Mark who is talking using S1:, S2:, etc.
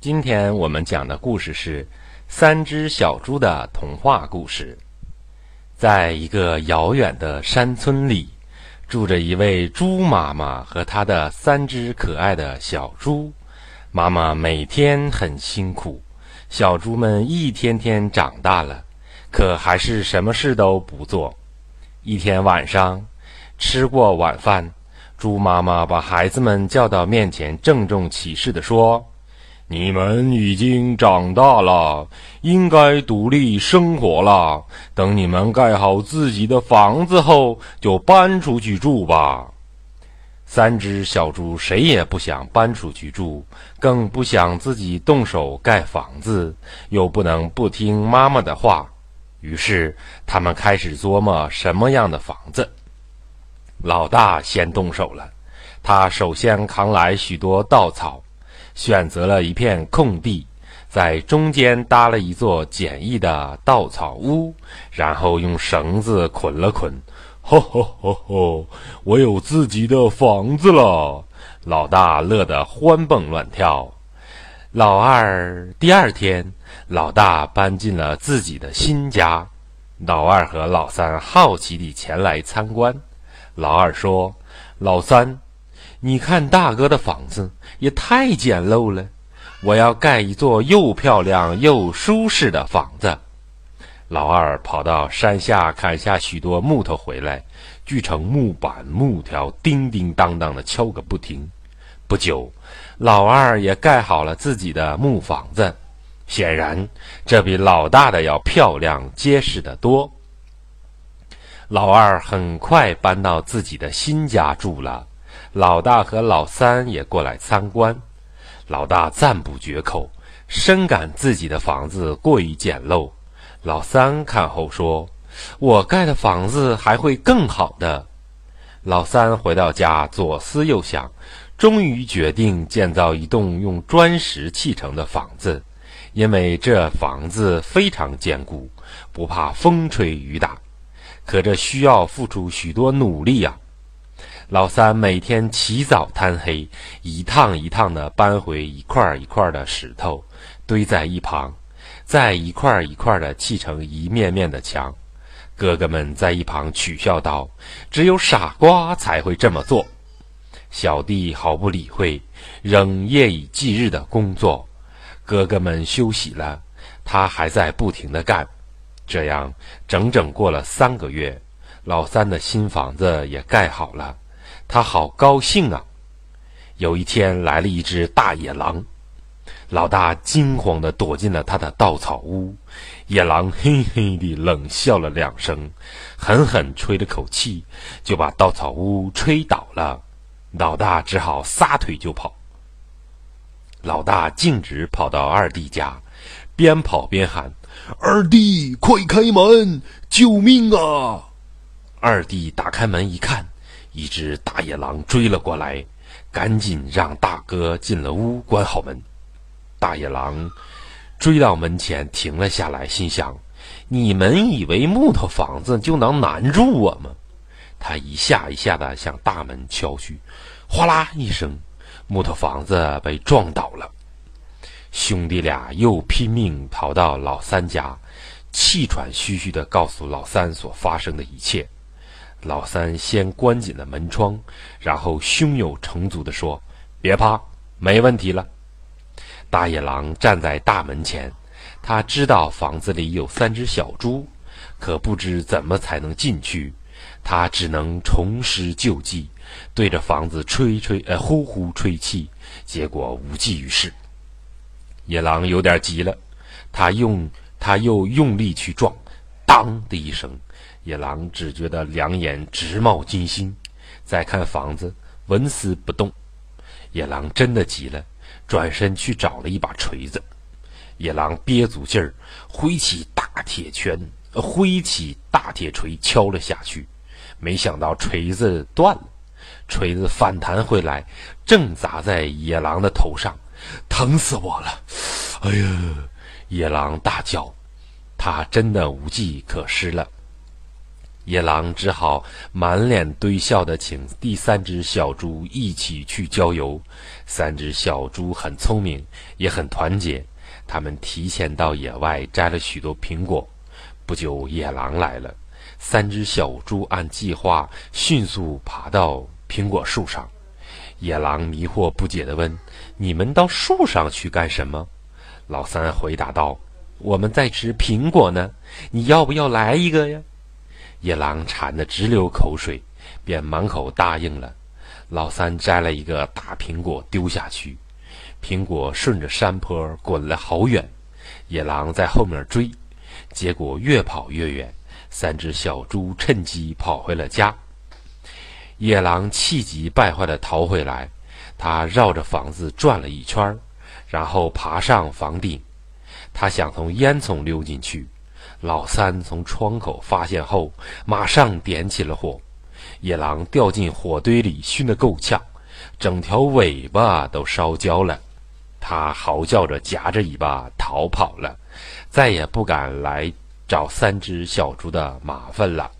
S1: 今天我们讲的故事是《三只小猪的童话故事》。在一个遥远的山村里，住着一位猪妈妈和她的三只可爱的小猪。妈妈每天很辛苦，小猪们一天天长大了，可还是什么事都不做。一天晚上，吃过晚饭。猪妈妈把孩子们叫到面前，郑重其事地说：“你们已经长大了，应该独立生活了。等你们盖好自己的房子后，就搬出去住吧。”三只小猪谁也不想搬出去住，更不想自己动手盖房子，又不能不听妈妈的话，于是他们开始琢磨什么样的房子。老大先动手了，他首先扛来许多稻草，选择了一片空地，在中间搭了一座简易的稻草屋，然后用绳子捆了捆。吼吼吼吼！我有自己的房子了！老大乐得欢蹦乱跳。老二第二天，老大搬进了自己的新家，老二和老三好奇地前来参观。老二说：“老三，你看大哥的房子也太简陋了，我要盖一座又漂亮又舒适的房子。”老二跑到山下砍下许多木头回来，锯成木板、木条，叮叮当当的敲个不停。不久，老二也盖好了自己的木房子，显然这比老大的要漂亮、结实得多。老二很快搬到自己的新家住了，老大和老三也过来参观。老大赞不绝口，深感自己的房子过于简陋。老三看后说：“我盖的房子还会更好的。”老三回到家，左思右想，终于决定建造一栋用砖石砌成的房子，因为这房子非常坚固，不怕风吹雨打。可这需要付出许多努力呀！老三每天起早贪黑，一趟一趟地搬回一块一块的石头，堆在一旁，再一块一块地砌成一面面的墙。哥哥们在一旁取笑道：“只有傻瓜才会这么做。”小弟毫不理会，仍夜以继日地工作。哥哥们休息了，他还在不停地干。这样整整过了三个月，老三的新房子也盖好了，他好高兴啊！有一天来了一只大野狼，老大惊慌地躲进了他的稻草屋。野狼嘿嘿地冷笑了两声，狠狠吹了口气，就把稻草屋吹倒了。老大只好撒腿就跑。老大径直跑到二弟家，边跑边喊。二弟，快开门！救命啊！二弟打开门一看，一只大野狼追了过来，赶紧让大哥进了屋，关好门。大野狼追到门前，停了下来，心想：你们以为木头房子就能难住我吗？他一下一下的向大门敲去，哗啦一声，木头房子被撞倒了。兄弟俩又拼命逃到老三家，气喘吁吁地告诉老三所发生的一切。老三先关紧了门窗，然后胸有成竹地说：“别怕，没问题了。”大野狼站在大门前，他知道房子里有三只小猪，可不知怎么才能进去。他只能重施旧技，对着房子吹吹呃呼呼吹气，结果无济于事。野狼有点急了，他用他又用力去撞，当的一声，野狼只觉得两眼直冒金星。再看房子，纹丝不动。野狼真的急了，转身去找了一把锤子。野狼憋足劲儿，挥起大铁拳，挥起大铁锤敲了下去。没想到锤子断了，锤子反弹回来，正砸在野狼的头上。疼死我了！哎呀，野狼大叫，他真的无计可施了。野狼只好满脸堆笑的请第三只小猪一起去郊游。三只小猪很聪明，也很团结，他们提前到野外摘了许多苹果。不久，野狼来了，三只小猪按计划迅速爬到苹果树上。野狼迷惑不解地问：“你们到树上去干什么？”老三回答道：“我们在吃苹果呢，你要不要来一个呀？”野狼馋得直流口水，便满口答应了。老三摘了一个大苹果丢下去，苹果顺着山坡滚了好远。野狼在后面追，结果越跑越远。三只小猪趁机跑回了家。野狼气急败坏地逃回来，他绕着房子转了一圈，然后爬上房顶。他想从烟囱溜进去。老三从窗口发现后，马上点起了火。野狼掉进火堆里，熏得够呛，整条尾巴都烧焦了。他嚎叫着，夹着尾巴逃跑了，再也不敢来找三只小猪的麻烦了。